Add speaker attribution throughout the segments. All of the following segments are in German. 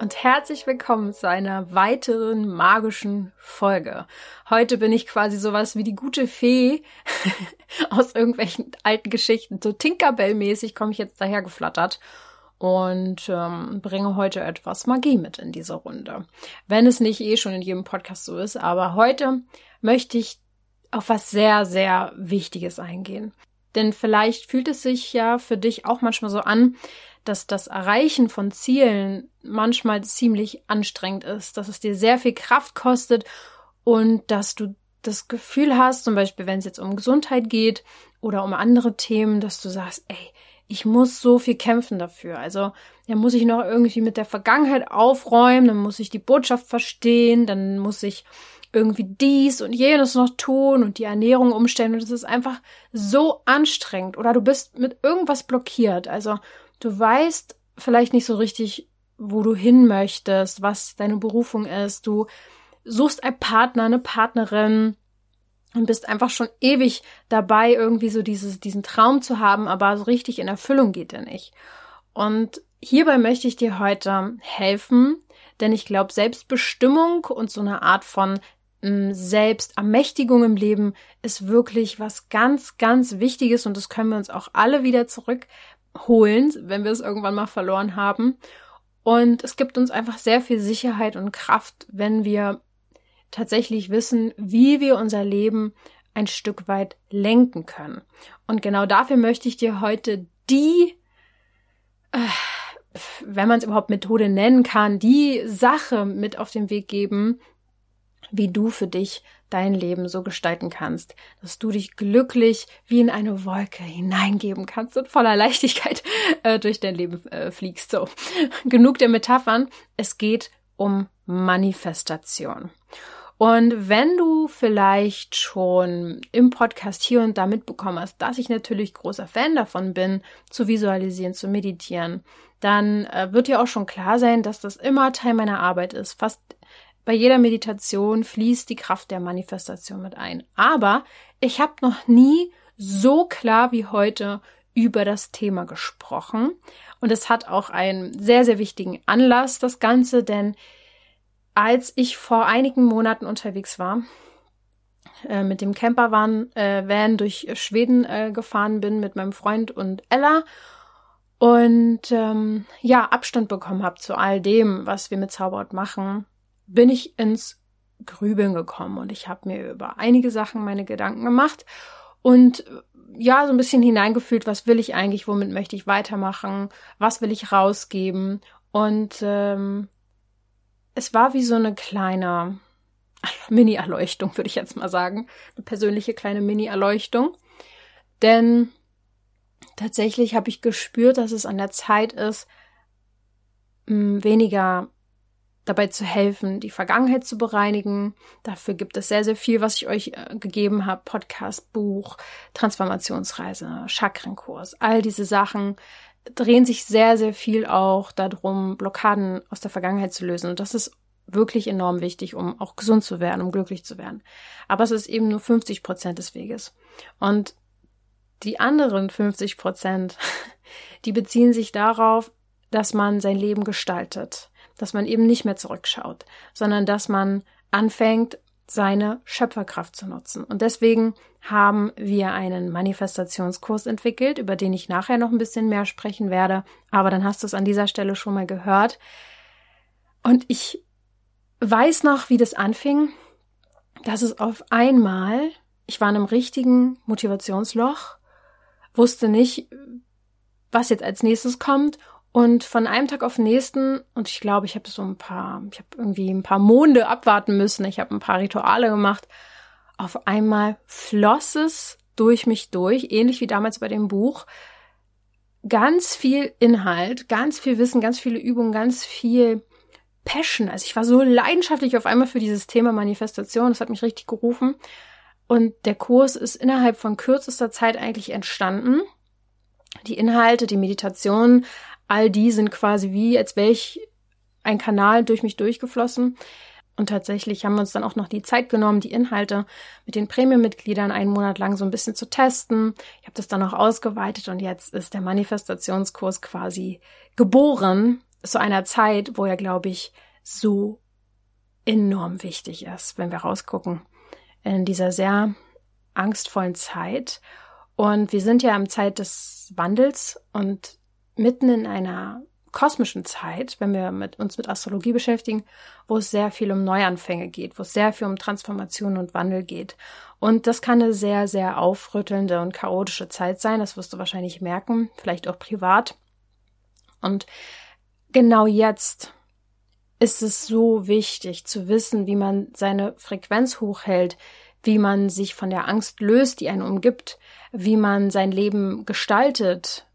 Speaker 1: und herzlich willkommen zu einer weiteren magischen Folge. Heute bin ich quasi sowas wie die gute Fee aus irgendwelchen alten Geschichten. So Tinkerbell-mäßig komme ich jetzt daher geflattert und ähm, bringe heute etwas Magie mit in diese Runde. Wenn es nicht eh schon in jedem Podcast so ist, aber heute möchte ich auf was sehr, sehr Wichtiges eingehen. Denn vielleicht fühlt es sich ja für dich auch manchmal so an, dass das Erreichen von Zielen manchmal ziemlich anstrengend ist, dass es dir sehr viel Kraft kostet und dass du das Gefühl hast, zum Beispiel wenn es jetzt um Gesundheit geht oder um andere Themen, dass du sagst, ey, ich muss so viel kämpfen dafür. Also, ja, muss ich noch irgendwie mit der Vergangenheit aufräumen, dann muss ich die Botschaft verstehen, dann muss ich irgendwie dies und jenes noch tun und die Ernährung umstellen und es ist einfach so anstrengend oder du bist mit irgendwas blockiert. Also, du weißt vielleicht nicht so richtig, wo du hin möchtest, was deine Berufung ist. Du suchst einen Partner, eine Partnerin und bist einfach schon ewig dabei, irgendwie so dieses, diesen Traum zu haben, aber so richtig in Erfüllung geht er nicht. Und hierbei möchte ich dir heute helfen, denn ich glaube, Selbstbestimmung und so eine Art von mm, Selbstermächtigung im Leben ist wirklich was ganz, ganz Wichtiges und das können wir uns auch alle wieder zurück holen, wenn wir es irgendwann mal verloren haben. Und es gibt uns einfach sehr viel Sicherheit und Kraft, wenn wir tatsächlich wissen, wie wir unser Leben ein Stück weit lenken können. Und genau dafür möchte ich dir heute die, äh, wenn man es überhaupt Methode nennen kann, die Sache mit auf den Weg geben, wie du für dich dein Leben so gestalten kannst, dass du dich glücklich wie in eine Wolke hineingeben kannst und voller Leichtigkeit äh, durch dein Leben äh, fliegst. So, genug der Metaphern. Es geht um Manifestation. Und wenn du vielleicht schon im Podcast hier und da mitbekommen hast, dass ich natürlich großer Fan davon bin, zu visualisieren, zu meditieren, dann äh, wird dir auch schon klar sein, dass das immer Teil meiner Arbeit ist. Fast bei jeder Meditation fließt die Kraft der Manifestation mit ein. Aber ich habe noch nie so klar wie heute über das Thema gesprochen. Und es hat auch einen sehr, sehr wichtigen Anlass, das Ganze, denn als ich vor einigen Monaten unterwegs war, äh, mit dem Campervan äh, Van durch Schweden äh, gefahren bin mit meinem Freund und Ella und ähm, ja Abstand bekommen habe zu all dem, was wir mit Zauberhaut machen, bin ich ins Grübeln gekommen und ich habe mir über einige Sachen meine Gedanken gemacht und ja, so ein bisschen hineingefühlt, was will ich eigentlich, womit möchte ich weitermachen, was will ich rausgeben. Und ähm, es war wie so eine kleine Mini-Erleuchtung, würde ich jetzt mal sagen. Eine persönliche kleine Mini-Erleuchtung. Denn tatsächlich habe ich gespürt, dass es an der Zeit ist, weniger dabei zu helfen, die Vergangenheit zu bereinigen. Dafür gibt es sehr, sehr viel, was ich euch äh, gegeben habe. Podcast, Buch, Transformationsreise, Chakrenkurs, all diese Sachen drehen sich sehr, sehr viel auch darum, Blockaden aus der Vergangenheit zu lösen. Und das ist wirklich enorm wichtig, um auch gesund zu werden, um glücklich zu werden. Aber es ist eben nur 50 Prozent des Weges. Und die anderen 50 Prozent, die beziehen sich darauf, dass man sein Leben gestaltet, dass man eben nicht mehr zurückschaut, sondern dass man anfängt, seine Schöpferkraft zu nutzen. Und deswegen haben wir einen Manifestationskurs entwickelt, über den ich nachher noch ein bisschen mehr sprechen werde. Aber dann hast du es an dieser Stelle schon mal gehört. Und ich weiß noch, wie das anfing, dass es auf einmal, ich war in einem richtigen Motivationsloch, wusste nicht, was jetzt als nächstes kommt und von einem Tag auf den nächsten, und ich glaube, ich habe so ein paar, ich habe irgendwie ein paar Monde abwarten müssen, ich habe ein paar Rituale gemacht. Auf einmal floss es durch mich durch, ähnlich wie damals bei dem Buch. Ganz viel Inhalt, ganz viel Wissen, ganz viele Übungen, ganz viel Passion. Also ich war so leidenschaftlich auf einmal für dieses Thema Manifestation. Das hat mich richtig gerufen. Und der Kurs ist innerhalb von kürzester Zeit eigentlich entstanden. Die Inhalte, die Meditation, all die sind quasi wie, als wäre ich ein Kanal durch mich durchgeflossen. Und tatsächlich haben wir uns dann auch noch die Zeit genommen, die Inhalte mit den Premium-Mitgliedern einen Monat lang so ein bisschen zu testen. Ich habe das dann auch ausgeweitet und jetzt ist der Manifestationskurs quasi geboren zu einer Zeit, wo er, glaube ich, so enorm wichtig ist, wenn wir rausgucken. In dieser sehr angstvollen Zeit. Und wir sind ja im Zeit des Wandels und mitten in einer kosmischen Zeit, wenn wir mit, uns mit Astrologie beschäftigen, wo es sehr viel um Neuanfänge geht, wo es sehr viel um Transformation und Wandel geht. Und das kann eine sehr, sehr aufrüttelnde und chaotische Zeit sein. Das wirst du wahrscheinlich merken, vielleicht auch privat. Und genau jetzt ist es so wichtig zu wissen, wie man seine Frequenz hochhält, wie man sich von der Angst löst, die einen umgibt, wie man sein Leben gestaltet,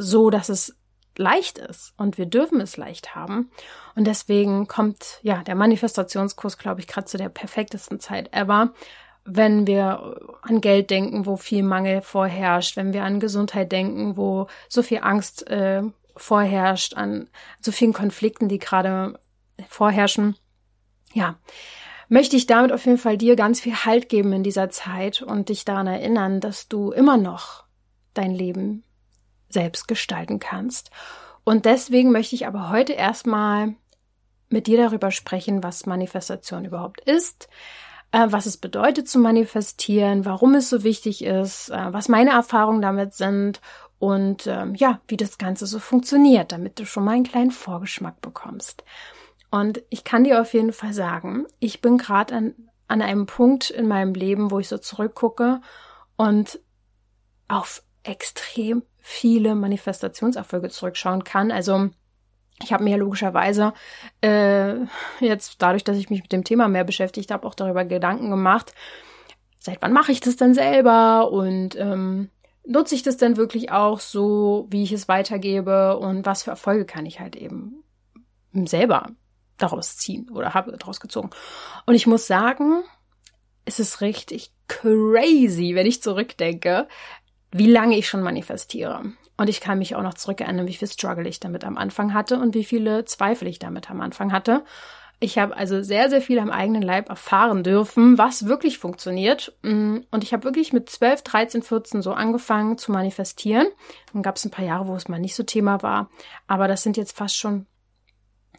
Speaker 1: so dass es leicht ist und wir dürfen es leicht haben. Und deswegen kommt ja der Manifestationskurs, glaube ich, gerade zu der perfektesten Zeit ever. Wenn wir an Geld denken, wo viel Mangel vorherrscht, wenn wir an Gesundheit denken, wo so viel Angst äh, vorherrscht, an so vielen Konflikten, die gerade vorherrschen, ja, möchte ich damit auf jeden Fall dir ganz viel Halt geben in dieser Zeit und dich daran erinnern, dass du immer noch dein Leben selbst gestalten kannst. Und deswegen möchte ich aber heute erstmal mit dir darüber sprechen, was Manifestation überhaupt ist, äh, was es bedeutet zu manifestieren, warum es so wichtig ist, äh, was meine Erfahrungen damit sind und ähm, ja, wie das Ganze so funktioniert, damit du schon mal einen kleinen Vorgeschmack bekommst. Und ich kann dir auf jeden Fall sagen, ich bin gerade an, an einem Punkt in meinem Leben, wo ich so zurückgucke und auf extrem viele Manifestationserfolge zurückschauen kann. Also ich habe mir logischerweise äh, jetzt dadurch, dass ich mich mit dem Thema mehr beschäftigt habe, auch darüber Gedanken gemacht, seit wann mache ich das denn selber und ähm, nutze ich das denn wirklich auch so, wie ich es weitergebe und was für Erfolge kann ich halt eben selber daraus ziehen oder habe daraus gezogen. Und ich muss sagen, es ist richtig crazy, wenn ich zurückdenke, wie lange ich schon manifestiere. Und ich kann mich auch noch zurückerinnern, wie viel Struggle ich damit am Anfang hatte und wie viele Zweifel ich damit am Anfang hatte. Ich habe also sehr, sehr viel am eigenen Leib erfahren dürfen, was wirklich funktioniert. Mm, und ich habe wirklich mit 12, 13, 14 so angefangen zu manifestieren. Dann gab es ein paar Jahre, wo es mal nicht so Thema war. Aber das sind jetzt fast schon,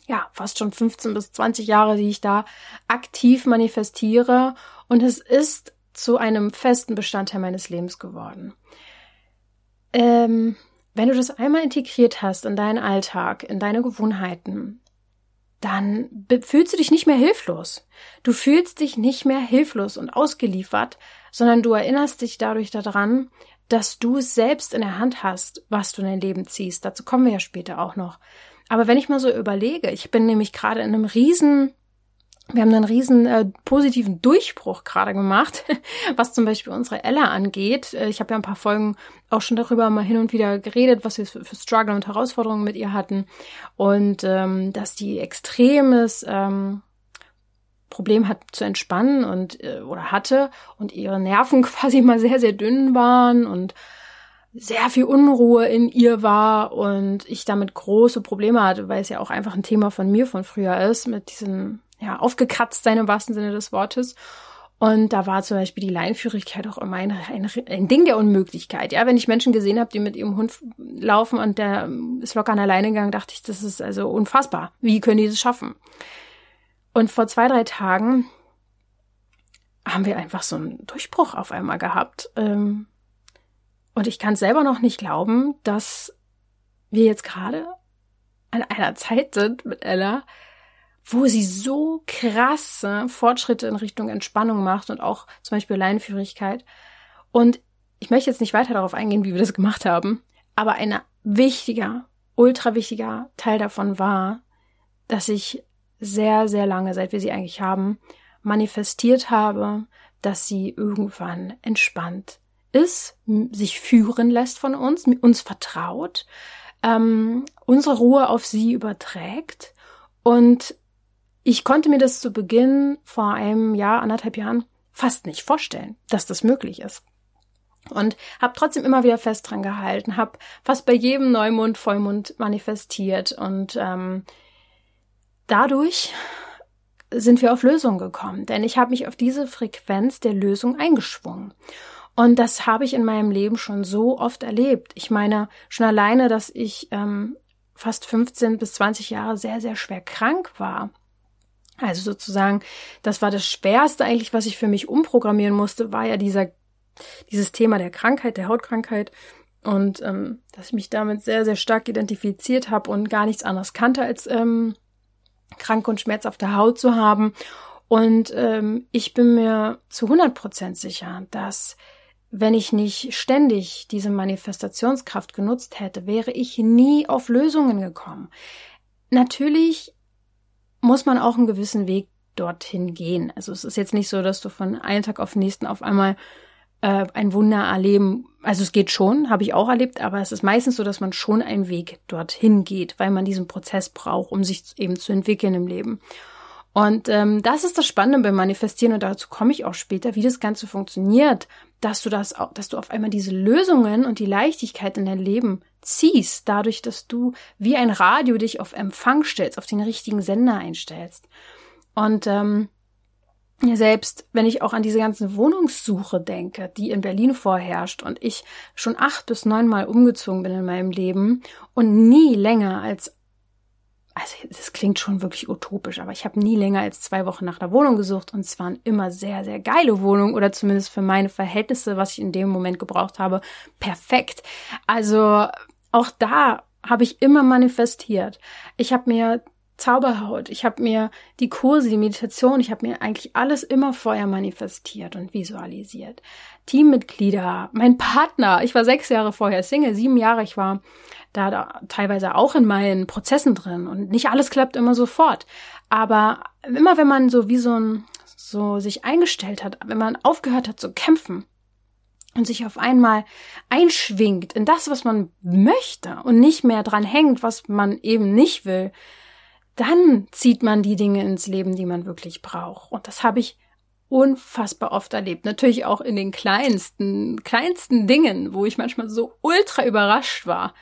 Speaker 1: ja, fast schon 15 bis 20 Jahre, die ich da aktiv manifestiere. Und es ist zu einem festen Bestandteil meines Lebens geworden. Ähm, wenn du das einmal integriert hast in deinen Alltag, in deine Gewohnheiten, dann fühlst du dich nicht mehr hilflos. Du fühlst dich nicht mehr hilflos und ausgeliefert, sondern du erinnerst dich dadurch daran, dass du es selbst in der Hand hast, was du in dein Leben ziehst. Dazu kommen wir ja später auch noch. Aber wenn ich mal so überlege, ich bin nämlich gerade in einem riesen wir haben einen riesen äh, positiven Durchbruch gerade gemacht, was zum Beispiel unsere Ella angeht. Äh, ich habe ja ein paar Folgen auch schon darüber mal hin und wieder geredet, was wir für, für Struggle und Herausforderungen mit ihr hatten und ähm, dass die extremes ähm, Problem hat zu entspannen und äh, oder hatte und ihre Nerven quasi mal sehr sehr dünn waren und sehr viel Unruhe in ihr war und ich damit große Probleme hatte, weil es ja auch einfach ein Thema von mir von früher ist mit diesen ja, aufgekratzt sein im wahrsten Sinne des Wortes. Und da war zum Beispiel die Leinführigkeit auch immer ein, ein, ein Ding der Unmöglichkeit. Ja, wenn ich Menschen gesehen habe, die mit ihrem Hund laufen und der ist locker an der Leine gegangen, dachte ich, das ist also unfassbar. Wie können die das schaffen? Und vor zwei, drei Tagen haben wir einfach so einen Durchbruch auf einmal gehabt. Ähm, und ich kann selber noch nicht glauben, dass wir jetzt gerade an einer Zeit sind mit Ella, wo sie so krasse Fortschritte in Richtung Entspannung macht und auch zum Beispiel Leinführigkeit. Und ich möchte jetzt nicht weiter darauf eingehen, wie wir das gemacht haben, aber ein wichtiger, ultra wichtiger Teil davon war, dass ich sehr, sehr lange, seit wir sie eigentlich haben, manifestiert habe, dass sie irgendwann entspannt ist, sich führen lässt von uns, uns vertraut, ähm, unsere Ruhe auf sie überträgt und ich konnte mir das zu Beginn vor einem Jahr, anderthalb Jahren fast nicht vorstellen, dass das möglich ist. und habe trotzdem immer wieder fest dran gehalten, habe fast bei jedem Neumond, Vollmond manifestiert und ähm, dadurch sind wir auf Lösungen gekommen, denn ich habe mich auf diese Frequenz der Lösung eingeschwungen. Und das habe ich in meinem Leben schon so oft erlebt. Ich meine, schon alleine, dass ich ähm, fast 15 bis 20 Jahre sehr, sehr schwer krank war. Also sozusagen, das war das Schwerste eigentlich, was ich für mich umprogrammieren musste, war ja dieser, dieses Thema der Krankheit, der Hautkrankheit. Und ähm, dass ich mich damit sehr, sehr stark identifiziert habe und gar nichts anderes kannte, als ähm, krank und Schmerz auf der Haut zu haben. Und ähm, ich bin mir zu 100 Prozent sicher, dass wenn ich nicht ständig diese Manifestationskraft genutzt hätte, wäre ich nie auf Lösungen gekommen. Natürlich muss man auch einen gewissen Weg dorthin gehen. Also es ist jetzt nicht so, dass du von einem Tag auf den nächsten auf einmal äh, ein Wunder erleben. Also es geht schon, habe ich auch erlebt, aber es ist meistens so, dass man schon einen Weg dorthin geht, weil man diesen Prozess braucht, um sich eben zu entwickeln im Leben. Und ähm, das ist das Spannende beim Manifestieren und dazu komme ich auch später, wie das Ganze funktioniert, dass du das auch, dass du auf einmal diese Lösungen und die Leichtigkeit in dein Leben ziehst, dadurch, dass du wie ein Radio dich auf Empfang stellst, auf den richtigen Sender einstellst. Und ähm, selbst wenn ich auch an diese ganze Wohnungssuche denke, die in Berlin vorherrscht und ich schon acht bis neunmal umgezogen bin in meinem Leben und nie länger als also das klingt schon wirklich utopisch, aber ich habe nie länger als zwei Wochen nach einer Wohnung gesucht und es waren immer sehr, sehr geile Wohnungen oder zumindest für meine Verhältnisse, was ich in dem Moment gebraucht habe, perfekt. Also auch da habe ich immer manifestiert. Ich habe mir Zauberhaut. Ich habe mir die Kurse, die Meditation, ich habe mir eigentlich alles immer vorher manifestiert und visualisiert. Teammitglieder, mein Partner. Ich war sechs Jahre vorher Single, sieben Jahre. Ich war da, da teilweise auch in meinen Prozessen drin und nicht alles klappt immer sofort. Aber immer wenn man so wie so ein, so sich eingestellt hat, wenn man aufgehört hat zu kämpfen, und sich auf einmal einschwingt in das, was man möchte und nicht mehr dran hängt, was man eben nicht will, dann zieht man die Dinge ins Leben, die man wirklich braucht. Und das habe ich unfassbar oft erlebt. Natürlich auch in den kleinsten, kleinsten Dingen, wo ich manchmal so ultra überrascht war,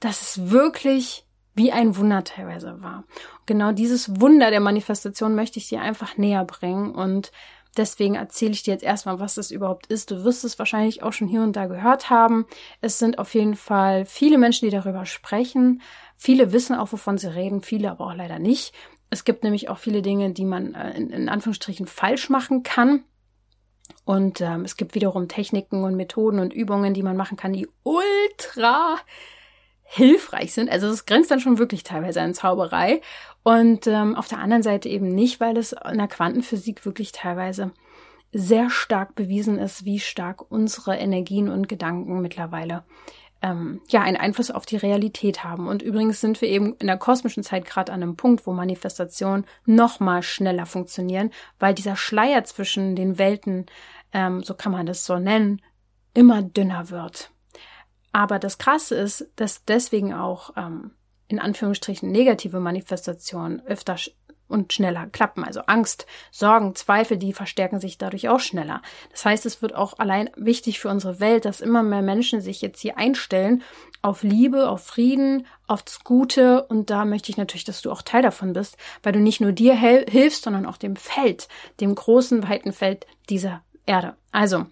Speaker 1: dass es wirklich wie ein Wunder teilweise war. Und genau dieses Wunder der Manifestation möchte ich dir einfach näher bringen und Deswegen erzähle ich dir jetzt erstmal, was das überhaupt ist. Du wirst es wahrscheinlich auch schon hier und da gehört haben. Es sind auf jeden Fall viele Menschen, die darüber sprechen. Viele wissen auch, wovon sie reden, viele aber auch leider nicht. Es gibt nämlich auch viele Dinge, die man äh, in, in Anführungsstrichen falsch machen kann. Und ähm, es gibt wiederum Techniken und Methoden und Übungen, die man machen kann, die ultra hilfreich sind. Also es grenzt dann schon wirklich teilweise an Zauberei. Und ähm, auf der anderen Seite eben nicht, weil es in der Quantenphysik wirklich teilweise sehr stark bewiesen ist, wie stark unsere Energien und Gedanken mittlerweile ähm, ja einen Einfluss auf die Realität haben. Und übrigens sind wir eben in der kosmischen Zeit gerade an einem Punkt, wo Manifestationen noch mal schneller funktionieren, weil dieser Schleier zwischen den Welten, ähm, so kann man das so nennen, immer dünner wird. Aber das Krasse ist, dass deswegen auch ähm, in Anführungsstrichen negative Manifestationen öfter und schneller klappen. Also Angst, Sorgen, Zweifel, die verstärken sich dadurch auch schneller. Das heißt, es wird auch allein wichtig für unsere Welt, dass immer mehr Menschen sich jetzt hier einstellen auf Liebe, auf Frieden, auf das Gute. Und da möchte ich natürlich, dass du auch Teil davon bist, weil du nicht nur dir hilfst, sondern auch dem Feld, dem großen, weiten Feld dieser Erde. Also,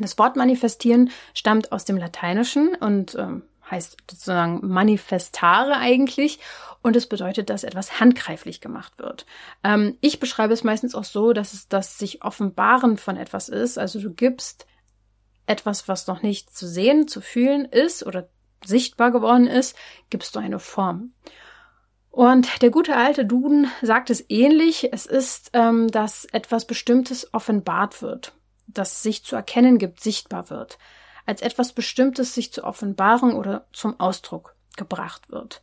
Speaker 1: das Wort manifestieren stammt aus dem Lateinischen und ähm, heißt sozusagen manifestare eigentlich und es bedeutet, dass etwas handgreiflich gemacht wird. Ähm, ich beschreibe es meistens auch so, dass es das sich offenbaren von etwas ist. Also du gibst etwas, was noch nicht zu sehen, zu fühlen ist oder sichtbar geworden ist, gibst du eine Form. Und der gute alte Duden sagt es ähnlich. Es ist, ähm, dass etwas Bestimmtes offenbart wird das sich zu erkennen gibt, sichtbar wird, als etwas Bestimmtes sich zur Offenbarung oder zum Ausdruck gebracht wird.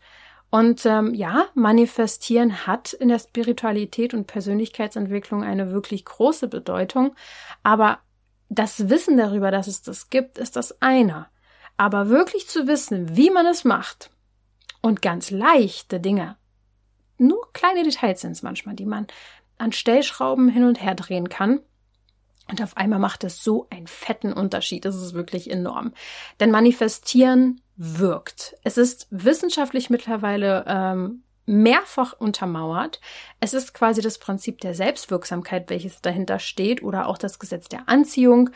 Speaker 1: Und ähm, ja, manifestieren hat in der Spiritualität und Persönlichkeitsentwicklung eine wirklich große Bedeutung, aber das Wissen darüber, dass es das gibt, ist das eine. Aber wirklich zu wissen, wie man es macht und ganz leichte Dinge, nur kleine Details sind es manchmal, die man an Stellschrauben hin und her drehen kann, Und auf einmal macht es so einen fetten Unterschied. Das ist wirklich enorm. Denn manifestieren wirkt. Es ist wissenschaftlich mittlerweile ähm, mehrfach untermauert. Es ist quasi das Prinzip der Selbstwirksamkeit, welches dahinter steht, oder auch das Gesetz der Anziehung.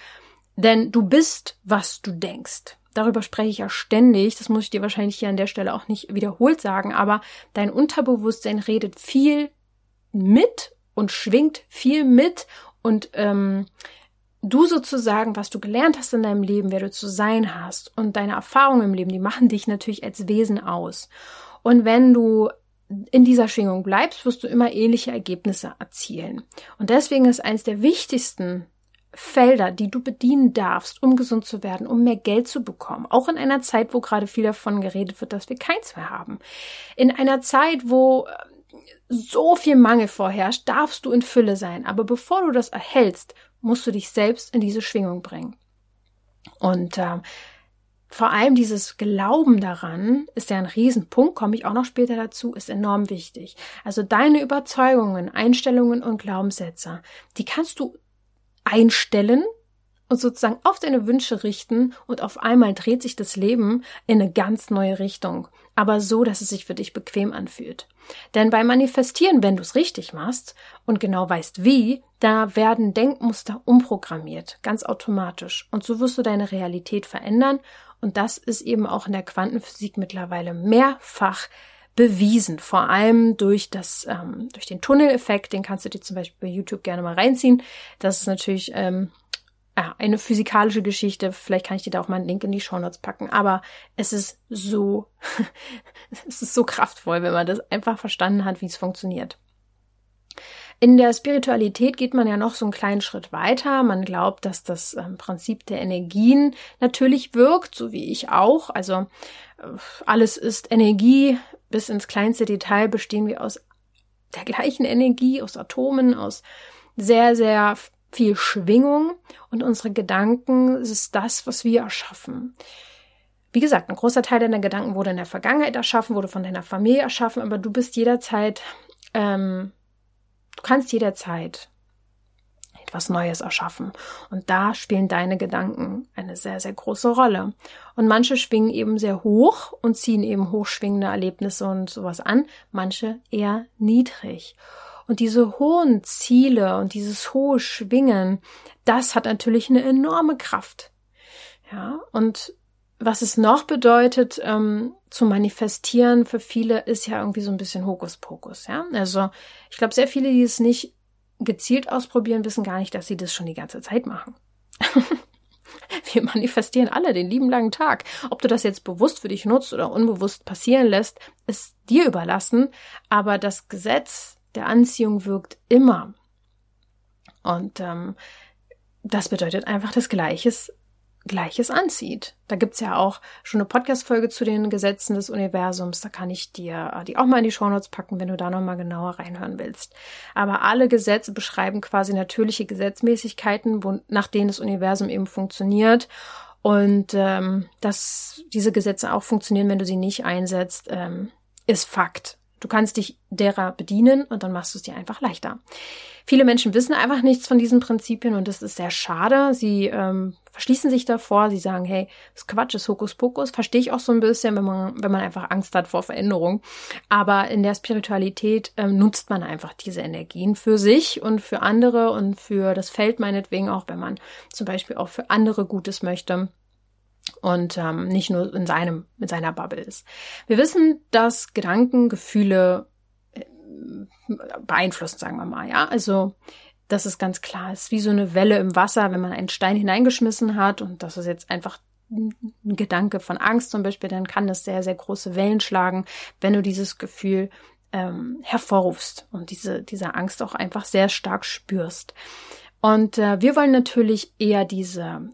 Speaker 1: Denn du bist, was du denkst. Darüber spreche ich ja ständig. Das muss ich dir wahrscheinlich hier an der Stelle auch nicht wiederholt sagen. Aber dein Unterbewusstsein redet viel mit und schwingt viel mit und ähm, du sozusagen, was du gelernt hast in deinem Leben, wer du zu sein hast und deine Erfahrungen im Leben, die machen dich natürlich als Wesen aus. Und wenn du in dieser Schwingung bleibst, wirst du immer ähnliche Ergebnisse erzielen. Und deswegen ist eines der wichtigsten Felder, die du bedienen darfst, um gesund zu werden, um mehr Geld zu bekommen. Auch in einer Zeit, wo gerade viel davon geredet wird, dass wir keins mehr haben. In einer Zeit, wo so viel Mangel vorherrscht, darfst du in Fülle sein. Aber bevor du das erhältst, musst du dich selbst in diese Schwingung bringen. Und äh, vor allem dieses Glauben daran ist ja ein Riesenpunkt, komme ich auch noch später dazu, ist enorm wichtig. Also deine Überzeugungen, Einstellungen und Glaubenssätze, die kannst du einstellen und sozusagen auf deine Wünsche richten und auf einmal dreht sich das Leben in eine ganz neue Richtung, aber so, dass es sich für dich bequem anfühlt. Denn beim Manifestieren, wenn du es richtig machst und genau weißt wie, da werden Denkmuster umprogrammiert, ganz automatisch. Und so wirst du deine Realität verändern. Und das ist eben auch in der Quantenphysik mittlerweile mehrfach bewiesen, vor allem durch das, ähm, durch den Tunneleffekt, den kannst du dir zum Beispiel bei YouTube gerne mal reinziehen. Das ist natürlich ähm, ja, eine physikalische Geschichte. Vielleicht kann ich dir da auch mal einen Link in die Show Notes packen. Aber es ist so, es ist so kraftvoll, wenn man das einfach verstanden hat, wie es funktioniert. In der Spiritualität geht man ja noch so einen kleinen Schritt weiter. Man glaubt, dass das ähm, Prinzip der Energien natürlich wirkt, so wie ich auch. Also äh, alles ist Energie. Bis ins kleinste Detail bestehen wir aus der gleichen Energie, aus Atomen, aus sehr, sehr viel Schwingung und unsere Gedanken ist das, was wir erschaffen. Wie gesagt, ein großer Teil deiner Gedanken wurde in der Vergangenheit erschaffen, wurde von deiner Familie erschaffen, aber du bist jederzeit, ähm, du kannst jederzeit etwas Neues erschaffen. Und da spielen deine Gedanken eine sehr, sehr große Rolle. Und manche schwingen eben sehr hoch und ziehen eben hochschwingende Erlebnisse und sowas an, manche eher niedrig. Und diese hohen Ziele und dieses hohe Schwingen, das hat natürlich eine enorme Kraft. Ja, und was es noch bedeutet, ähm, zu manifestieren für viele, ist ja irgendwie so ein bisschen Hokuspokus. Ja, also ich glaube, sehr viele, die es nicht gezielt ausprobieren, wissen gar nicht, dass sie das schon die ganze Zeit machen. Wir manifestieren alle den lieben langen Tag. Ob du das jetzt bewusst für dich nutzt oder unbewusst passieren lässt, ist dir überlassen. Aber das Gesetz der Anziehung wirkt immer. Und ähm, das bedeutet einfach, dass Gleiches Gleiches anzieht. Da gibt's ja auch schon eine Podcast-Folge zu den Gesetzen des Universums. Da kann ich dir äh, die auch mal in die Shownotes packen, wenn du da nochmal genauer reinhören willst. Aber alle Gesetze beschreiben quasi natürliche Gesetzmäßigkeiten, wo, nach denen das Universum eben funktioniert. Und ähm, dass diese Gesetze auch funktionieren, wenn du sie nicht einsetzt, ähm, ist Fakt. Du kannst dich derer bedienen und dann machst du es dir einfach leichter. Viele Menschen wissen einfach nichts von diesen Prinzipien und das ist sehr schade. Sie ähm, verschließen sich davor, sie sagen, hey, das Quatsch ist Hokuspokus. Verstehe ich auch so ein bisschen, wenn man, wenn man einfach Angst hat vor Veränderung. Aber in der Spiritualität ähm, nutzt man einfach diese Energien für sich und für andere und für das Feld meinetwegen auch, wenn man zum Beispiel auch für andere Gutes möchte und ähm, nicht nur in seinem, mit seiner Bubble ist. Wir wissen, dass Gedanken Gefühle äh, beeinflussen, sagen wir mal, ja. Also das ist ganz klar. Es ist wie so eine Welle im Wasser, wenn man einen Stein hineingeschmissen hat und das ist jetzt einfach ein Gedanke von Angst zum Beispiel, dann kann das sehr, sehr große Wellen schlagen, wenn du dieses Gefühl ähm, hervorrufst und diese, diese Angst auch einfach sehr stark spürst. Und äh, wir wollen natürlich eher diese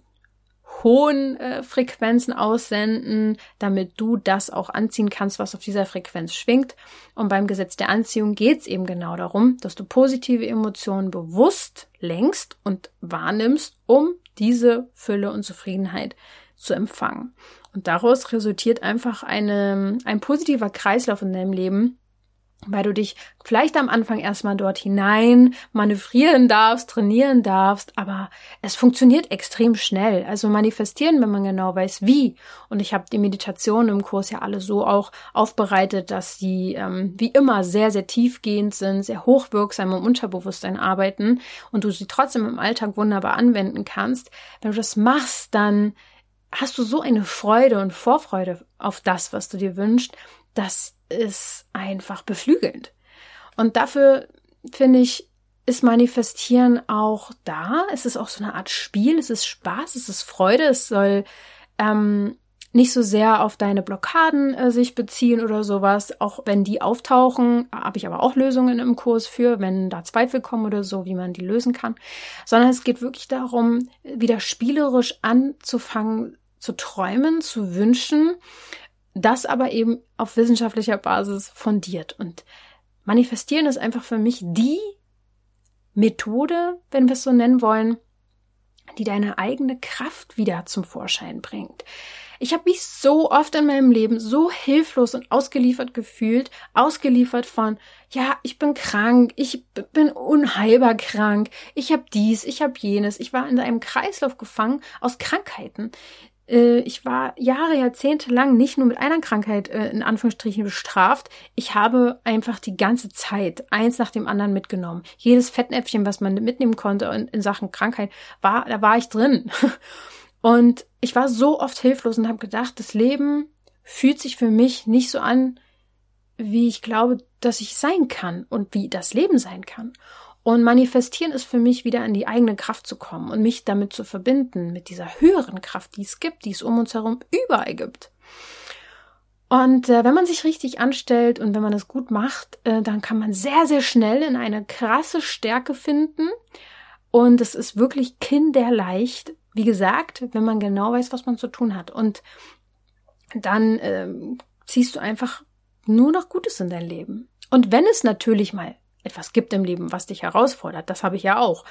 Speaker 1: hohen äh, Frequenzen aussenden, damit du das auch anziehen kannst, was auf dieser Frequenz schwingt. Und beim Gesetz der Anziehung geht es eben genau darum, dass du positive Emotionen bewusst lenkst und wahrnimmst, um diese Fülle und Zufriedenheit zu empfangen. Und daraus resultiert einfach eine, ein positiver Kreislauf in deinem Leben, weil du dich vielleicht am Anfang erstmal dort hinein manövrieren darfst, trainieren darfst, aber es funktioniert extrem schnell. Also manifestieren, wenn man genau weiß, wie. Und ich habe die Meditation im Kurs ja alle so auch aufbereitet, dass die ähm, wie immer sehr, sehr tiefgehend sind, sehr hochwirksam im Unterbewusstsein arbeiten und du sie trotzdem im Alltag wunderbar anwenden kannst. Wenn du das machst, dann hast du so eine Freude und Vorfreude auf das, was du dir wünschst, dass ist einfach beflügelnd. Und dafür finde ich, ist Manifestieren auch da. Es ist auch so eine Art Spiel, es ist Spaß, es ist Freude, es soll ähm, nicht so sehr auf deine Blockaden äh, sich beziehen oder sowas. Auch wenn die auftauchen, habe ich aber auch Lösungen im Kurs für, wenn da Zweifel kommen oder so, wie man die lösen kann. Sondern es geht wirklich darum, wieder spielerisch anzufangen zu träumen, zu wünschen das aber eben auf wissenschaftlicher Basis fundiert. Und manifestieren ist einfach für mich die Methode, wenn wir es so nennen wollen, die deine eigene Kraft wieder zum Vorschein bringt. Ich habe mich so oft in meinem Leben so hilflos und ausgeliefert gefühlt, ausgeliefert von, ja, ich bin krank, ich bin unheilbar krank, ich habe dies, ich habe jenes. Ich war in einem Kreislauf gefangen aus Krankheiten, äh, ich war Jahre, Jahrzehnte lang nicht nur mit einer Krankheit äh, in Anführungsstrichen bestraft. Ich habe einfach die ganze Zeit eins nach dem anderen mitgenommen. Jedes Fettnäpfchen, was man mitnehmen konnte in, in Sachen Krankheit, war, da war ich drin. Und ich war so oft hilflos und habe gedacht, das Leben fühlt sich für mich nicht so an, wie ich glaube, dass ich sein kann und wie das Leben sein kann. Und manifestieren ist für mich wieder in die eigene Kraft zu kommen und mich damit zu verbinden, mit dieser höheren Kraft, die es gibt, die es um uns herum überall gibt. Und äh, wenn man sich richtig anstellt und wenn man es gut macht, äh, dann kann man sehr, sehr schnell in eine krasse Stärke finden. Und es ist wirklich kinderleicht, wie gesagt, wenn man genau weiß, was man zu tun hat. Und dann äh, ziehst du einfach nur noch Gutes in dein Leben. Und wenn es natürlich mal etwas gibt im Leben, was dich herausfordert. Das habe ich ja auch.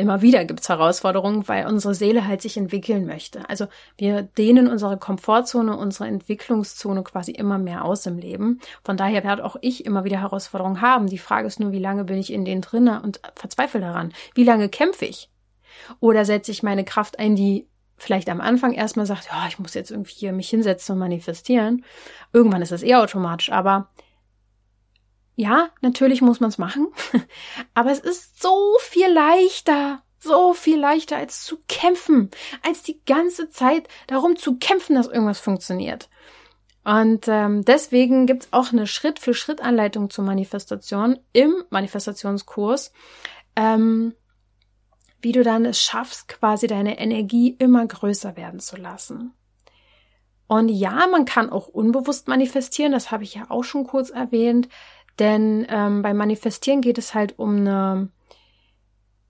Speaker 1: Immer wieder gibt's Herausforderungen, weil unsere Seele halt sich entwickeln möchte. Also wir dehnen unsere Komfortzone, unsere Entwicklungszone quasi immer mehr aus im Leben. Von daher werde auch ich immer wieder Herausforderungen haben. Die Frage ist nur, wie lange bin ich in denen drinne und verzweifle daran? Wie lange kämpfe ich? Oder setze ich meine Kraft ein, die vielleicht am Anfang erstmal sagt, ja, ich muss jetzt irgendwie hier mich hinsetzen und manifestieren. Irgendwann ist das eher automatisch, aber ja, natürlich muss man es machen, aber es ist so viel leichter, so viel leichter als zu kämpfen, als die ganze Zeit darum zu kämpfen, dass irgendwas funktioniert. Und ähm, deswegen gibt's auch eine Schritt-für-Schritt-Anleitung zur Manifestation im Manifestationskurs, ähm, wie du dann es schaffst, quasi deine Energie immer größer werden zu lassen. Und ja, man kann auch unbewusst manifestieren, das habe ich ja auch schon kurz erwähnt. Denn ähm, beim Manifestieren geht es halt um eine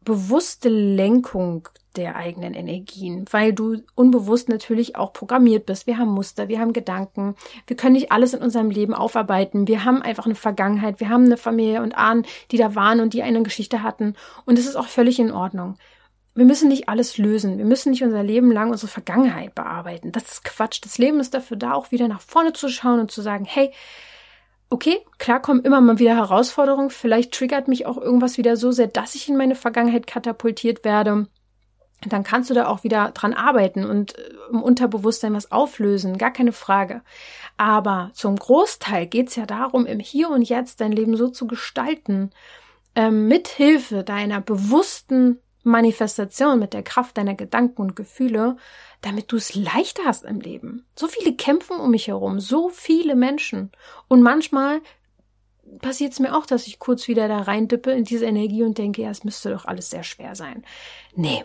Speaker 1: bewusste Lenkung der eigenen Energien, weil du unbewusst natürlich auch programmiert bist. Wir haben Muster, wir haben Gedanken, wir können nicht alles in unserem Leben aufarbeiten. Wir haben einfach eine Vergangenheit, wir haben eine Familie und Ahnen, die da waren und die eine Geschichte hatten. Und es ist auch völlig in Ordnung. Wir müssen nicht alles lösen. Wir müssen nicht unser Leben lang unsere Vergangenheit bearbeiten. Das ist Quatsch. Das Leben ist dafür da, auch wieder nach vorne zu schauen und zu sagen, hey, okay, klar kommen immer mal wieder Herausforderungen. Vielleicht triggert mich auch irgendwas wieder so sehr, dass ich in meine Vergangenheit katapultiert werde. Dann kannst du da auch wieder dran arbeiten und äh, im Unterbewusstsein was auflösen, gar keine Frage. Aber zum Großteil geht's ja darum, im Hier und Jetzt dein Leben so zu gestalten, ähm, mit Hilfe deiner bewussten Manifestation, mit der Kraft deiner Gedanken und Gefühle, damit du es leichter hast im Leben. So viele kämpfen um mich herum, so viele Menschen. Und manchmal passiert es mir auch, dass ich kurz wieder da reindippe in diese Energie und denke, ja, es müsste doch alles sehr schwer sein. Nee.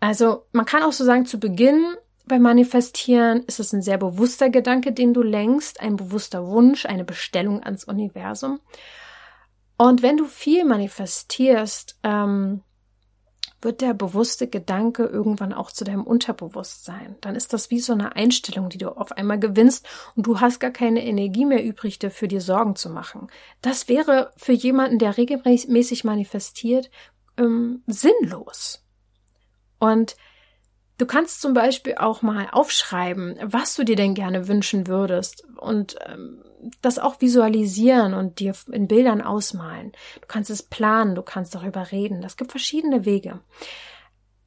Speaker 1: Also man kann auch so sagen, zu Beginn beim Manifestieren ist es ein sehr bewusster Gedanke, den du lenkst, ein bewusster Wunsch, eine Bestellung ans Universum. Und wenn du viel manifestierst, ähm, wird der bewusste Gedanke irgendwann auch zu deinem Unterbewusstsein. Dann ist das wie so eine Einstellung, die du auf einmal gewinnst und du hast gar keine Energie mehr übrig, dafür dir Sorgen zu machen. Das wäre für jemanden, der regelmäßig manifestiert, ähm, sinnlos. Und Du kannst zum Beispiel auch mal aufschreiben, was du dir denn gerne wünschen würdest und ähm, das auch visualisieren und dir in Bildern ausmalen. Du kannst es planen, du kannst darüber reden. Das gibt verschiedene Wege.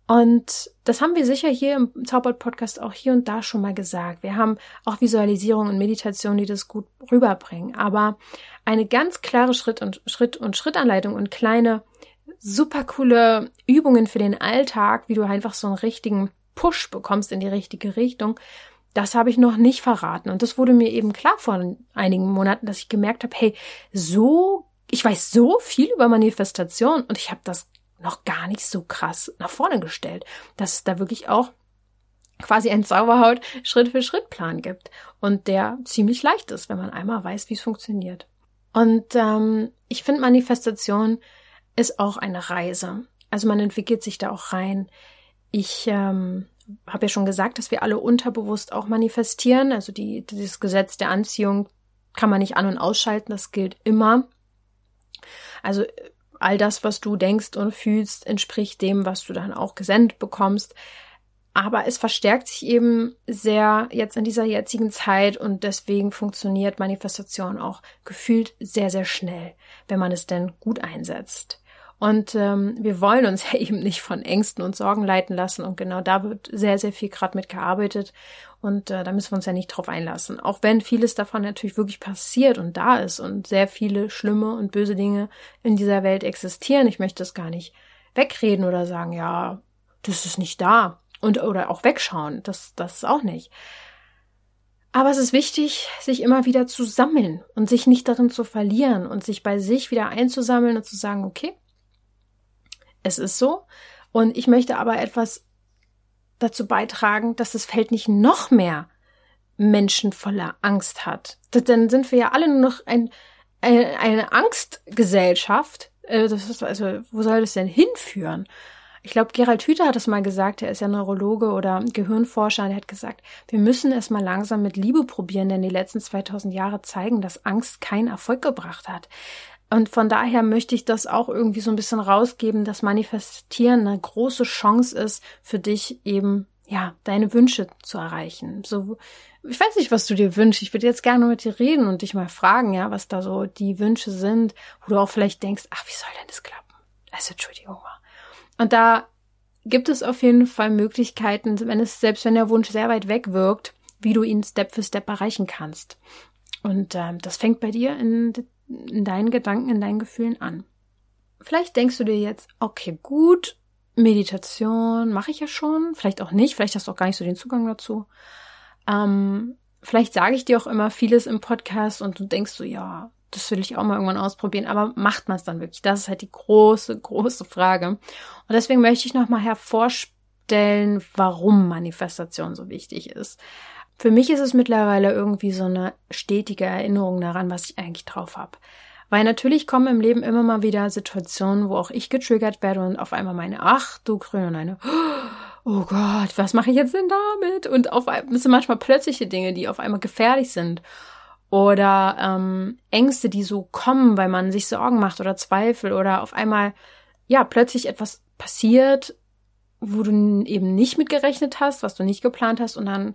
Speaker 1: Und das haben wir sicher hier im Zaubert-Podcast auch hier und da schon mal gesagt. Wir haben auch Visualisierung und Meditation, die das gut rüberbringen. Aber eine ganz klare Schritt und Schritt und Schrittanleitung und kleine super coole Übungen für den Alltag, wie du einfach so einen richtigen Push bekommst in die richtige Richtung. Das habe ich noch nicht verraten. Und das wurde mir eben klar vor einigen Monaten, dass ich gemerkt habe, hey, so, ich weiß so viel über Manifestation und ich habe das noch gar nicht so krass nach vorne gestellt, dass es da wirklich auch quasi ein Zauberhaut Schritt für Schritt Plan gibt und der ziemlich leicht ist, wenn man einmal weiß, wie es funktioniert. Und ähm, ich finde Manifestation ist auch eine Reise. Also man entwickelt sich da auch rein. Ich ähm, habe ja schon gesagt, dass wir alle unterbewusst auch manifestieren. Also die, dieses Gesetz der Anziehung kann man nicht an- und ausschalten, das gilt immer. Also all das, was du denkst und fühlst, entspricht dem, was du dann auch gesendet bekommst. Aber es verstärkt sich eben sehr jetzt in dieser jetzigen Zeit und deswegen funktioniert Manifestation auch gefühlt sehr, sehr schnell, wenn man es denn gut einsetzt. Und ähm, wir wollen uns ja eben nicht von Ängsten und Sorgen leiten lassen. Und genau da wird sehr, sehr viel gerade mit gearbeitet. Und äh, da müssen wir uns ja nicht drauf einlassen. Auch wenn vieles davon natürlich wirklich passiert und da ist und sehr viele schlimme und böse Dinge in dieser Welt existieren. Ich möchte das gar nicht wegreden oder sagen, ja, das ist nicht da. Und oder auch wegschauen. Das, das ist auch nicht. Aber es ist wichtig, sich immer wieder zu sammeln und sich nicht darin zu verlieren und sich bei sich wieder einzusammeln und zu sagen, okay, es ist so. Und ich möchte aber etwas dazu beitragen, dass das Feld nicht noch mehr Menschen voller Angst hat. Dann sind wir ja alle nur noch ein, eine, eine Angstgesellschaft. Äh, das ist also, wo soll das denn hinführen? Ich glaube, Gerald Hüther hat es mal gesagt, er ist ja Neurologe oder Gehirnforscher, der hat gesagt, wir müssen es mal langsam mit Liebe probieren, denn die letzten 2000 Jahre zeigen, dass Angst keinen Erfolg gebracht hat. Und von daher möchte ich das auch irgendwie so ein bisschen rausgeben, dass Manifestieren eine große Chance ist für dich eben, ja, deine Wünsche zu erreichen. So, ich weiß nicht, was du dir wünschst. Ich würde jetzt gerne mit dir reden und dich mal fragen, ja, was da so die Wünsche sind, wo du auch vielleicht denkst, ach, wie soll denn das klappen? Also, Entschuldigung. Und da gibt es auf jeden Fall Möglichkeiten, wenn es, selbst wenn der Wunsch sehr weit weg wirkt, wie du ihn Step für Step erreichen kannst. Und ähm, das fängt bei dir in in deinen Gedanken, in deinen Gefühlen an. Vielleicht denkst du dir jetzt, okay, gut, Meditation mache ich ja schon, vielleicht auch nicht, vielleicht hast du auch gar nicht so den Zugang dazu. Ähm, vielleicht sage ich dir auch immer vieles im Podcast und du denkst so, ja, das will ich auch mal irgendwann ausprobieren, aber macht man es dann wirklich? Das ist halt die große, große Frage. Und deswegen möchte ich nochmal hervorstellen, warum Manifestation so wichtig ist. Für mich ist es mittlerweile irgendwie so eine stetige Erinnerung daran, was ich eigentlich drauf habe. Weil natürlich kommen im Leben immer mal wieder Situationen, wo auch ich getriggert werde und auf einmal meine, ach du Grün und eine, oh Gott, was mache ich jetzt denn damit? Und auf einmal sind manchmal plötzliche Dinge, die auf einmal gefährlich sind. Oder ähm, Ängste, die so kommen, weil man sich Sorgen macht oder Zweifel oder auf einmal, ja, plötzlich etwas passiert, wo du eben nicht mitgerechnet hast, was du nicht geplant hast und dann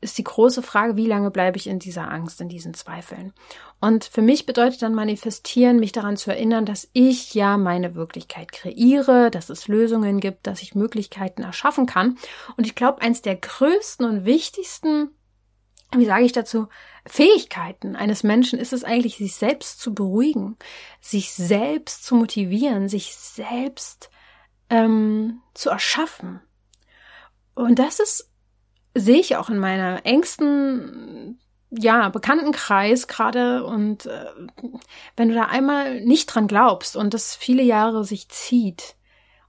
Speaker 1: ist die große Frage, wie lange bleibe ich in dieser Angst, in diesen Zweifeln? Und für mich bedeutet dann manifestieren, mich daran zu erinnern, dass ich ja meine Wirklichkeit kreiere, dass es Lösungen gibt, dass ich Möglichkeiten erschaffen kann. Und ich glaube, eins der größten und wichtigsten, wie sage ich dazu, Fähigkeiten eines Menschen ist es eigentlich, sich selbst zu beruhigen, sich selbst zu motivieren, sich selbst ähm, zu erschaffen. Und das ist sehe ich auch in meiner engsten ja, Bekanntenkreis gerade und äh, wenn du da einmal nicht dran glaubst und das viele Jahre sich zieht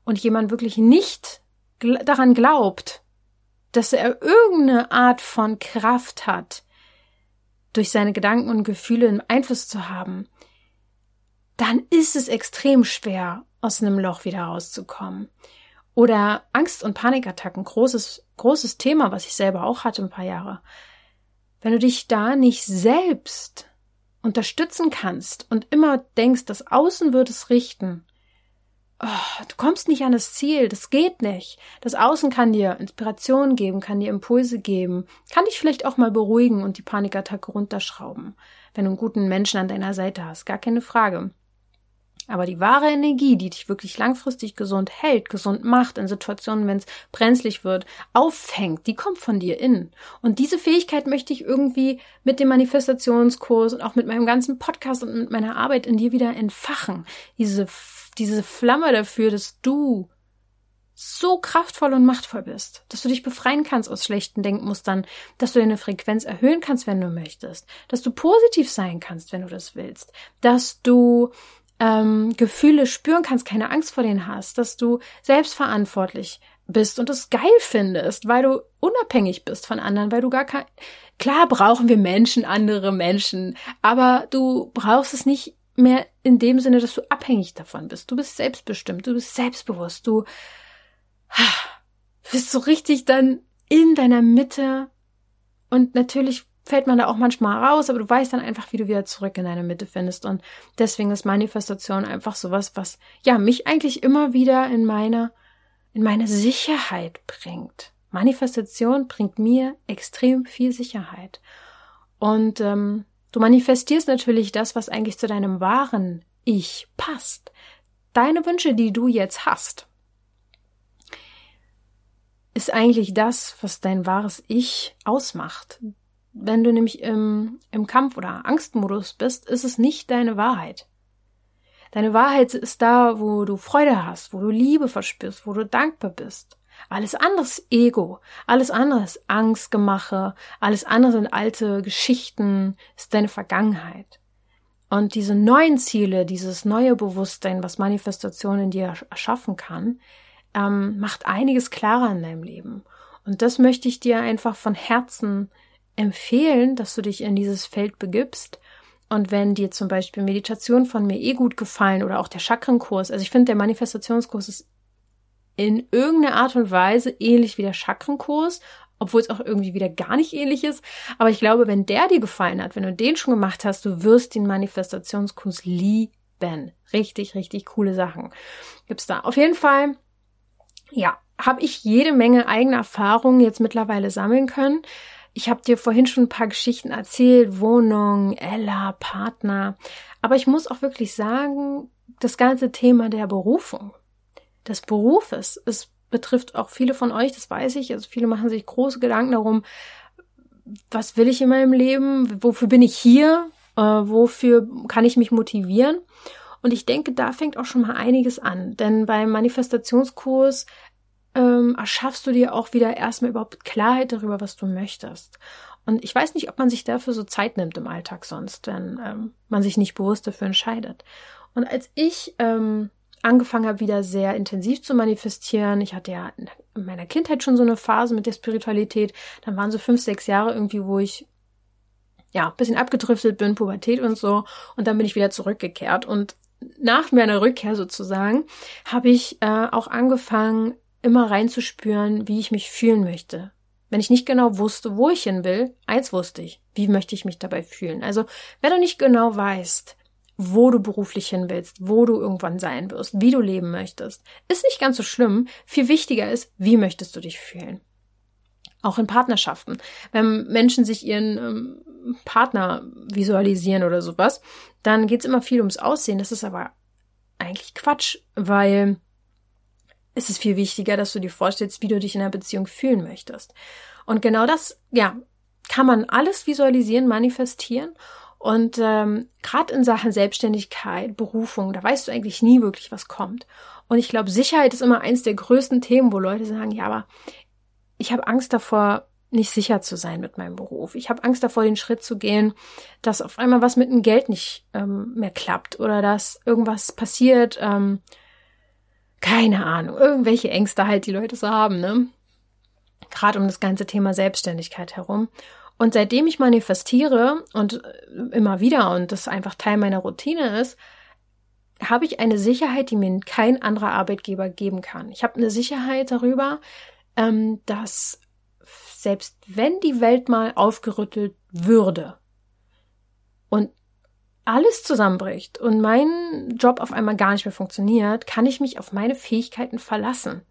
Speaker 1: und jemand wirklich nicht gl daran glaubt, dass er irgendeine Art von Kraft hat, durch seine Gedanken und Gefühle einen Einfluss zu haben, dann ist es extrem schwer, aus einem Loch wieder rauszukommen. Oder Angst- und Panikattacken, großes, großes Thema, was ich selber auch hatte ein paar Jahre. Wenn du dich da nicht selbst unterstützen kannst und immer denkst, das Außen wird es richten, oh, du kommst nicht an das Ziel, das geht nicht. Das Außen kann dir Inspiration geben, kann dir Impulse geben, kann dich vielleicht auch mal beruhigen und die Panikattacke runterschrauben, wenn du einen guten Menschen an deiner Seite hast, gar keine Frage. Aber die wahre Energie, die dich wirklich langfristig gesund hält, gesund macht in Situationen, wenn es brenzlig wird, auffängt, die kommt von dir innen. Und diese Fähigkeit möchte ich irgendwie mit dem Manifestationskurs und auch mit meinem ganzen Podcast und mit meiner Arbeit in dir wieder entfachen. Diese, diese Flamme dafür, dass du so kraftvoll und machtvoll bist, dass du dich befreien kannst aus schlechten Denkmustern, dass du deine Frequenz erhöhen kannst, wenn du möchtest, dass du positiv sein kannst, wenn du das willst, dass du ähm, Gefühle spüren kannst, keine Angst vor denen hast, dass du selbstverantwortlich bist und es geil findest, weil du unabhängig bist von anderen, weil du gar kein, klar brauchen wir Menschen, andere Menschen, aber du brauchst es nicht mehr in dem Sinne, dass du abhängig davon bist. Du bist selbstbestimmt, du bist selbstbewusst, du bist so richtig dann in deiner Mitte und natürlich fällt man da auch manchmal raus, aber du weißt dann einfach, wie du wieder zurück in deine Mitte findest. Und deswegen ist Manifestation einfach sowas, was ja mich eigentlich immer wieder in meine, in meine Sicherheit bringt. Manifestation bringt mir extrem viel Sicherheit. Und ähm, du manifestierst natürlich das, was eigentlich zu deinem wahren Ich passt. Deine Wünsche, die du jetzt hast, ist eigentlich das, was dein wahres Ich ausmacht. Wenn du nämlich im, im Kampf- oder Angstmodus bist, ist es nicht deine Wahrheit. Deine Wahrheit ist da, wo du Freude hast, wo du Liebe verspürst, wo du dankbar bist. Alles andere ist Ego, alles andere ist Angstgemache, alles andere sind alte Geschichten, ist deine Vergangenheit. Und diese neuen Ziele, dieses neue Bewusstsein, was Manifestation in dir erschaffen kann, ähm, macht einiges klarer in deinem Leben. Und das möchte ich dir einfach von Herzen empfehlen, dass du dich in dieses Feld begibst. Und wenn dir zum Beispiel Meditation von mir eh gut gefallen oder auch der Chakrenkurs, also ich finde, der Manifestationskurs ist in irgendeiner Art und Weise ähnlich wie der Chakrenkurs, obwohl es auch irgendwie wieder gar nicht ähnlich ist. Aber ich glaube, wenn der dir gefallen hat, wenn du den schon gemacht hast, du wirst den Manifestationskurs lieben. Richtig, richtig coole Sachen gibt's da. Auf jeden Fall, ja, habe ich jede Menge eigene Erfahrungen jetzt mittlerweile sammeln können. Ich habe dir vorhin schon ein paar Geschichten erzählt, Wohnung, Ella, Partner. Aber ich muss auch wirklich sagen, das ganze Thema der Berufung, des Berufes, es betrifft auch viele von euch, das weiß ich. Also viele machen sich große Gedanken darum, was will ich in meinem Leben? Wofür bin ich hier? Äh, wofür kann ich mich motivieren? Und ich denke, da fängt auch schon mal einiges an. Denn beim Manifestationskurs erschaffst du dir auch wieder erstmal überhaupt Klarheit darüber, was du möchtest. Und ich weiß nicht, ob man sich dafür so Zeit nimmt im Alltag sonst, wenn ähm, man sich nicht bewusst dafür entscheidet. Und als ich ähm, angefangen habe, wieder sehr intensiv zu manifestieren, ich hatte ja in meiner Kindheit schon so eine Phase mit der Spiritualität, dann waren so fünf, sechs Jahre irgendwie, wo ich ja, bisschen abgedriftet bin, Pubertät und so, und dann bin ich wieder zurückgekehrt. Und nach meiner Rückkehr sozusagen habe ich äh, auch angefangen, immer reinzuspüren, wie ich mich fühlen möchte. Wenn ich nicht genau wusste, wo ich hin will, eins wusste ich, wie möchte ich mich dabei fühlen. Also, wenn du nicht genau weißt, wo du beruflich hin willst, wo du irgendwann sein wirst, wie du leben möchtest, ist nicht ganz so schlimm. Viel wichtiger ist, wie möchtest du dich fühlen. Auch in Partnerschaften. Wenn Menschen sich ihren ähm, Partner visualisieren oder sowas, dann geht's immer viel ums Aussehen. Das ist aber eigentlich Quatsch, weil ist es viel wichtiger, dass du dir vorstellst, wie du dich in einer Beziehung fühlen möchtest. Und genau das, ja, kann man alles visualisieren, manifestieren. Und ähm, gerade in Sachen Selbstständigkeit, Berufung, da weißt du eigentlich nie wirklich, was kommt. Und ich glaube, Sicherheit ist immer eins der größten Themen, wo Leute sagen, ja, aber ich habe Angst davor, nicht sicher zu sein mit meinem Beruf. Ich habe Angst davor, den Schritt zu gehen, dass auf einmal was mit dem Geld nicht ähm, mehr klappt oder dass irgendwas passiert, ähm, keine Ahnung, irgendwelche Ängste halt die Leute so haben, ne? Gerade um das ganze Thema Selbstständigkeit herum. Und seitdem ich manifestiere und äh, immer wieder und das einfach Teil meiner Routine ist, habe ich eine Sicherheit, die mir kein anderer Arbeitgeber geben kann. Ich habe eine Sicherheit darüber, ähm, dass selbst wenn die Welt mal aufgerüttelt würde und alles zusammenbricht und mein Job auf einmal gar nicht mehr funktioniert, kann ich mich auf meine Fähigkeiten verlassen.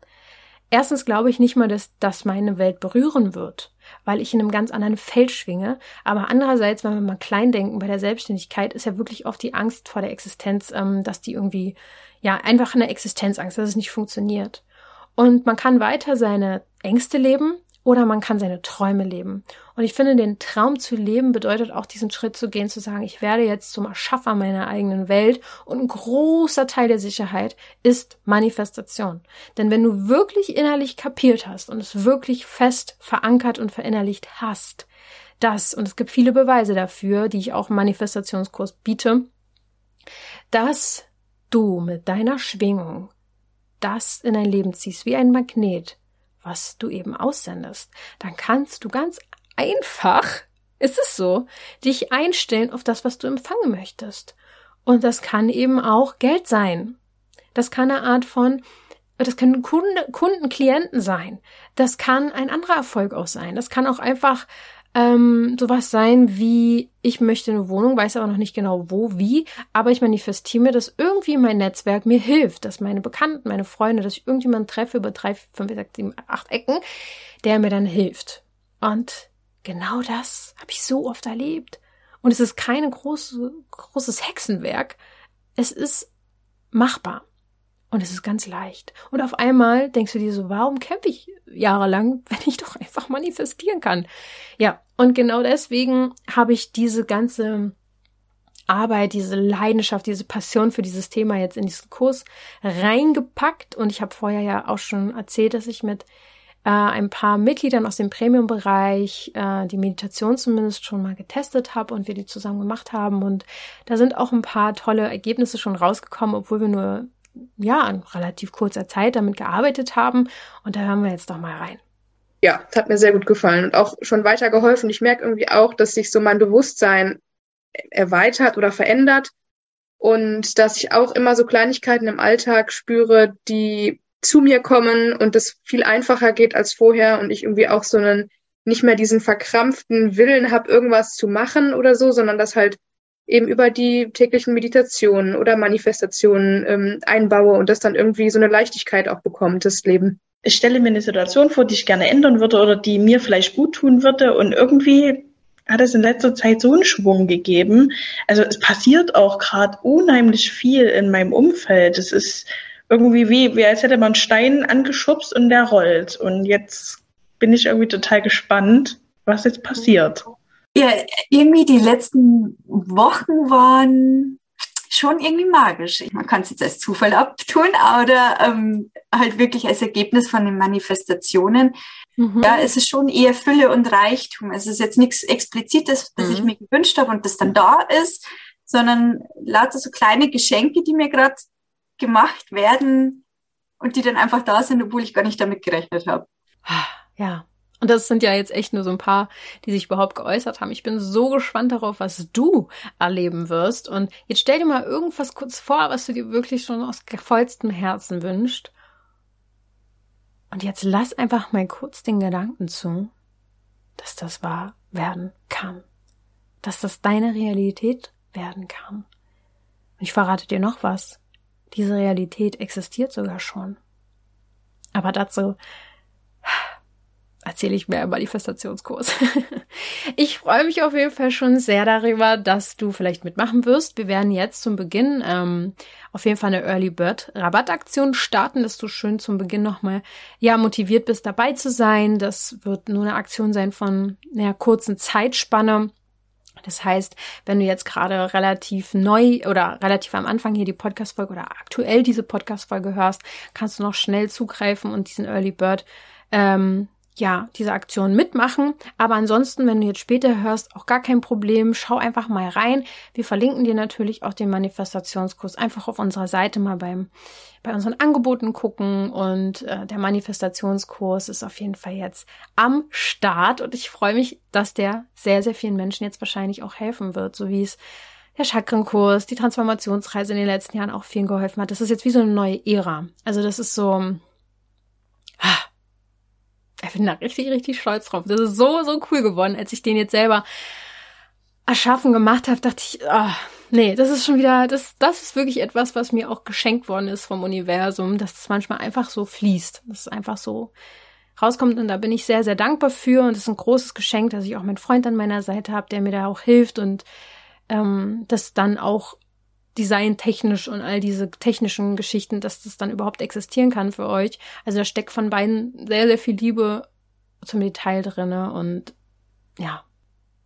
Speaker 1: Erstens glaube ich nicht mal, dass das meine Welt berühren wird, weil ich in einem ganz anderen Feld schwinge. Aber andererseits, wenn wir mal klein denken, bei der Selbstständigkeit ist ja wirklich oft die Angst vor der Existenz, ähm, dass die irgendwie, ja, einfach eine Existenzangst, dass es nicht funktioniert. Und man kann weiter seine Ängste leben, oder man kann seine Träume leben. Und ich finde, den Traum zu leben bedeutet auch diesen Schritt zu gehen, zu sagen, ich werde jetzt zum Erschaffer meiner eigenen Welt. Und ein großer Teil der Sicherheit ist Manifestation. Denn wenn du wirklich innerlich kapiert hast und es wirklich fest verankert und verinnerlicht hast, dass, und es gibt viele Beweise dafür, die ich auch im Manifestationskurs biete, dass du mit deiner Schwingung das in dein Leben ziehst, wie ein Magnet, was du eben aussendest, dann kannst du ganz einfach, ist es so, dich einstellen auf das, was du empfangen möchtest. Und das kann eben auch Geld sein. Das kann eine Art von, das können Kunde, Kunden, Klienten sein. Das kann ein anderer Erfolg auch sein. Das kann auch einfach ähm, sowas sein wie, ich möchte eine Wohnung, weiß aber noch nicht genau wo, wie, aber ich manifestiere mir, dass irgendwie mein Netzwerk mir hilft, dass meine Bekannten, meine Freunde, dass ich irgendjemanden treffe über drei, fünf, sechs, sieben, acht Ecken, der mir dann hilft. Und genau das habe ich so oft erlebt. Und es ist kein große, großes Hexenwerk. Es ist machbar. Und es ist ganz leicht. Und auf einmal denkst du dir so, warum kämpfe ich jahrelang, wenn ich doch einfach manifestieren kann? Ja, und genau deswegen habe ich diese ganze Arbeit, diese Leidenschaft, diese Passion für dieses Thema jetzt in diesen Kurs reingepackt. Und ich habe vorher ja auch schon erzählt, dass ich mit äh, ein paar Mitgliedern aus dem Premium-Bereich äh, die Meditation zumindest schon mal getestet habe und wir die zusammen gemacht haben. Und da sind auch ein paar tolle Ergebnisse schon rausgekommen, obwohl wir nur ja, in relativ kurzer Zeit damit gearbeitet haben. Und da hören wir jetzt doch mal rein.
Speaker 2: Ja, das hat mir sehr gut gefallen und auch schon weiter geholfen. Ich merke irgendwie auch, dass sich so mein Bewusstsein erweitert oder verändert und dass ich auch immer so Kleinigkeiten im Alltag spüre, die zu mir kommen und es viel einfacher geht als vorher und ich irgendwie auch so einen nicht mehr diesen verkrampften Willen habe, irgendwas zu machen oder so, sondern dass halt eben über die täglichen Meditationen oder Manifestationen ähm, einbaue und das dann irgendwie so eine Leichtigkeit auch bekommt, das Leben.
Speaker 3: Ich stelle mir eine Situation vor, die ich gerne ändern würde oder die mir vielleicht gut tun würde und irgendwie hat es in letzter Zeit so einen Schwung gegeben. Also es passiert auch gerade unheimlich viel in meinem Umfeld. Es ist irgendwie wie, wie als hätte man einen Stein angeschubst und der rollt. Und jetzt bin ich irgendwie total gespannt, was jetzt passiert.
Speaker 4: Ja, irgendwie die letzten Wochen waren schon irgendwie magisch. Man kann es jetzt als Zufall abtun oder ähm, halt wirklich als Ergebnis von den Manifestationen. Mhm. Ja, es ist schon eher Fülle und Reichtum. Es ist jetzt nichts Explizites, das mhm. ich mir gewünscht habe und das dann da ist, sondern lauter so kleine Geschenke, die mir gerade gemacht werden und die dann einfach da sind, obwohl ich gar nicht damit gerechnet habe.
Speaker 1: Ja, und das sind ja jetzt echt nur so ein paar, die sich überhaupt geäußert haben. Ich bin so gespannt darauf, was du erleben wirst. Und jetzt stell dir mal irgendwas kurz vor, was du dir wirklich schon aus vollstem Herzen wünscht. Und jetzt lass einfach mal kurz den Gedanken zu, dass das wahr werden kann. Dass das deine Realität werden kann. Und ich verrate dir noch was. Diese Realität existiert sogar schon. Aber dazu erzähle ich mehr im Manifestationskurs. ich freue mich auf jeden Fall schon sehr darüber, dass du vielleicht mitmachen wirst. Wir werden jetzt zum Beginn ähm, auf jeden Fall eine Early Bird Rabattaktion starten, dass du schön zum Beginn nochmal ja motiviert bist, dabei zu sein. Das wird nur eine Aktion sein von einer kurzen Zeitspanne. Das heißt, wenn du jetzt gerade relativ neu oder relativ am Anfang hier die Podcast-Folge oder aktuell diese Podcast-Folge hörst, kannst du noch schnell zugreifen und diesen Early Bird ähm, ja, diese Aktion mitmachen. Aber ansonsten, wenn du jetzt später hörst, auch gar kein Problem. Schau einfach mal rein. Wir verlinken dir natürlich auch den Manifestationskurs. Einfach auf unserer Seite mal beim, bei unseren Angeboten gucken. Und äh, der Manifestationskurs ist auf jeden Fall jetzt am Start. Und ich freue mich, dass der sehr, sehr vielen Menschen jetzt wahrscheinlich auch helfen wird, so wie es der Chakrenkurs, die Transformationsreise in den letzten Jahren auch vielen geholfen hat. Das ist jetzt wie so eine neue Ära. Also das ist so, ich bin da richtig, richtig stolz drauf. Das ist so, so cool geworden. Als ich den jetzt selber erschaffen gemacht habe, dachte ich, oh, nee, das ist schon wieder, das, das ist wirklich etwas, was mir auch geschenkt worden ist vom Universum, dass es manchmal einfach so fließt. Das ist einfach so rauskommt und da bin ich sehr, sehr dankbar für und es ist ein großes Geschenk, dass ich auch meinen Freund an meiner Seite habe, der mir da auch hilft und ähm, das dann auch designtechnisch und all diese technischen Geschichten, dass das dann überhaupt existieren kann für euch. Also da steckt von beiden sehr, sehr viel Liebe zum Detail drinne und ja,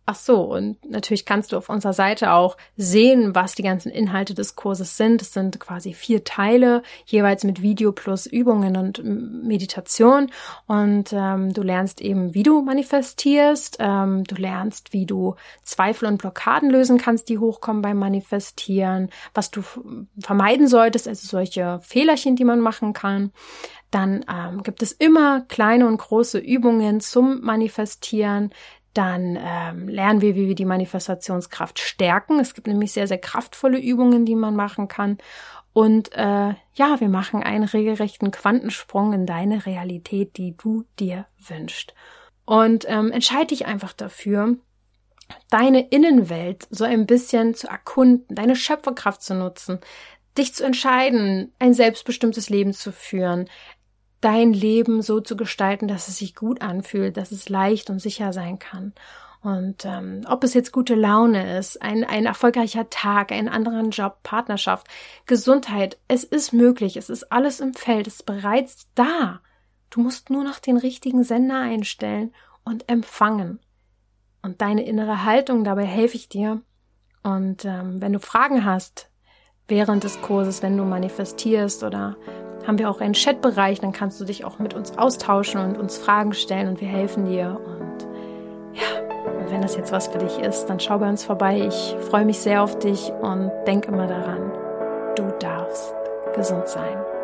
Speaker 1: Ach so, und natürlich kannst du auf unserer Seite auch sehen, was die ganzen Inhalte des Kurses sind. Es sind quasi vier Teile, jeweils mit Video plus Übungen und Meditation. Und ähm, du lernst eben, wie du manifestierst. Ähm, du lernst, wie du Zweifel und Blockaden lösen kannst, die hochkommen beim Manifestieren, was du vermeiden solltest, also solche Fehlerchen, die man machen kann. Dann ähm, gibt es immer kleine und große Übungen zum Manifestieren, dann ähm, lernen wir, wie wir die Manifestationskraft stärken. Es gibt nämlich sehr, sehr kraftvolle Übungen, die man machen kann. Und äh, ja, wir machen einen regelrechten Quantensprung in deine Realität, die du dir wünschst. Und ähm, entscheide dich einfach dafür, deine Innenwelt so ein bisschen zu erkunden, deine Schöpferkraft zu nutzen, dich zu entscheiden, ein selbstbestimmtes Leben zu führen, dein Leben so zu gestalten, dass es sich gut anfühlt, dass es leicht und sicher sein kann. Und ähm, ob es jetzt gute Laune ist, ein, ein erfolgreicher Tag, einen anderen Job, Partnerschaft, Gesundheit, es ist möglich, es ist alles im Feld, es ist bereits da. Du musst nur noch den richtigen Sender einstellen und empfangen. Und deine innere Haltung, dabei helfe ich dir. Und ähm, wenn du Fragen hast während des Kurses, wenn du manifestierst oder haben wir auch einen Chatbereich, dann kannst du dich auch mit uns austauschen und uns Fragen stellen und wir helfen dir. Und ja, und wenn das jetzt was für dich ist, dann schau bei uns vorbei. Ich freue mich sehr auf dich und denk immer daran, du darfst gesund sein.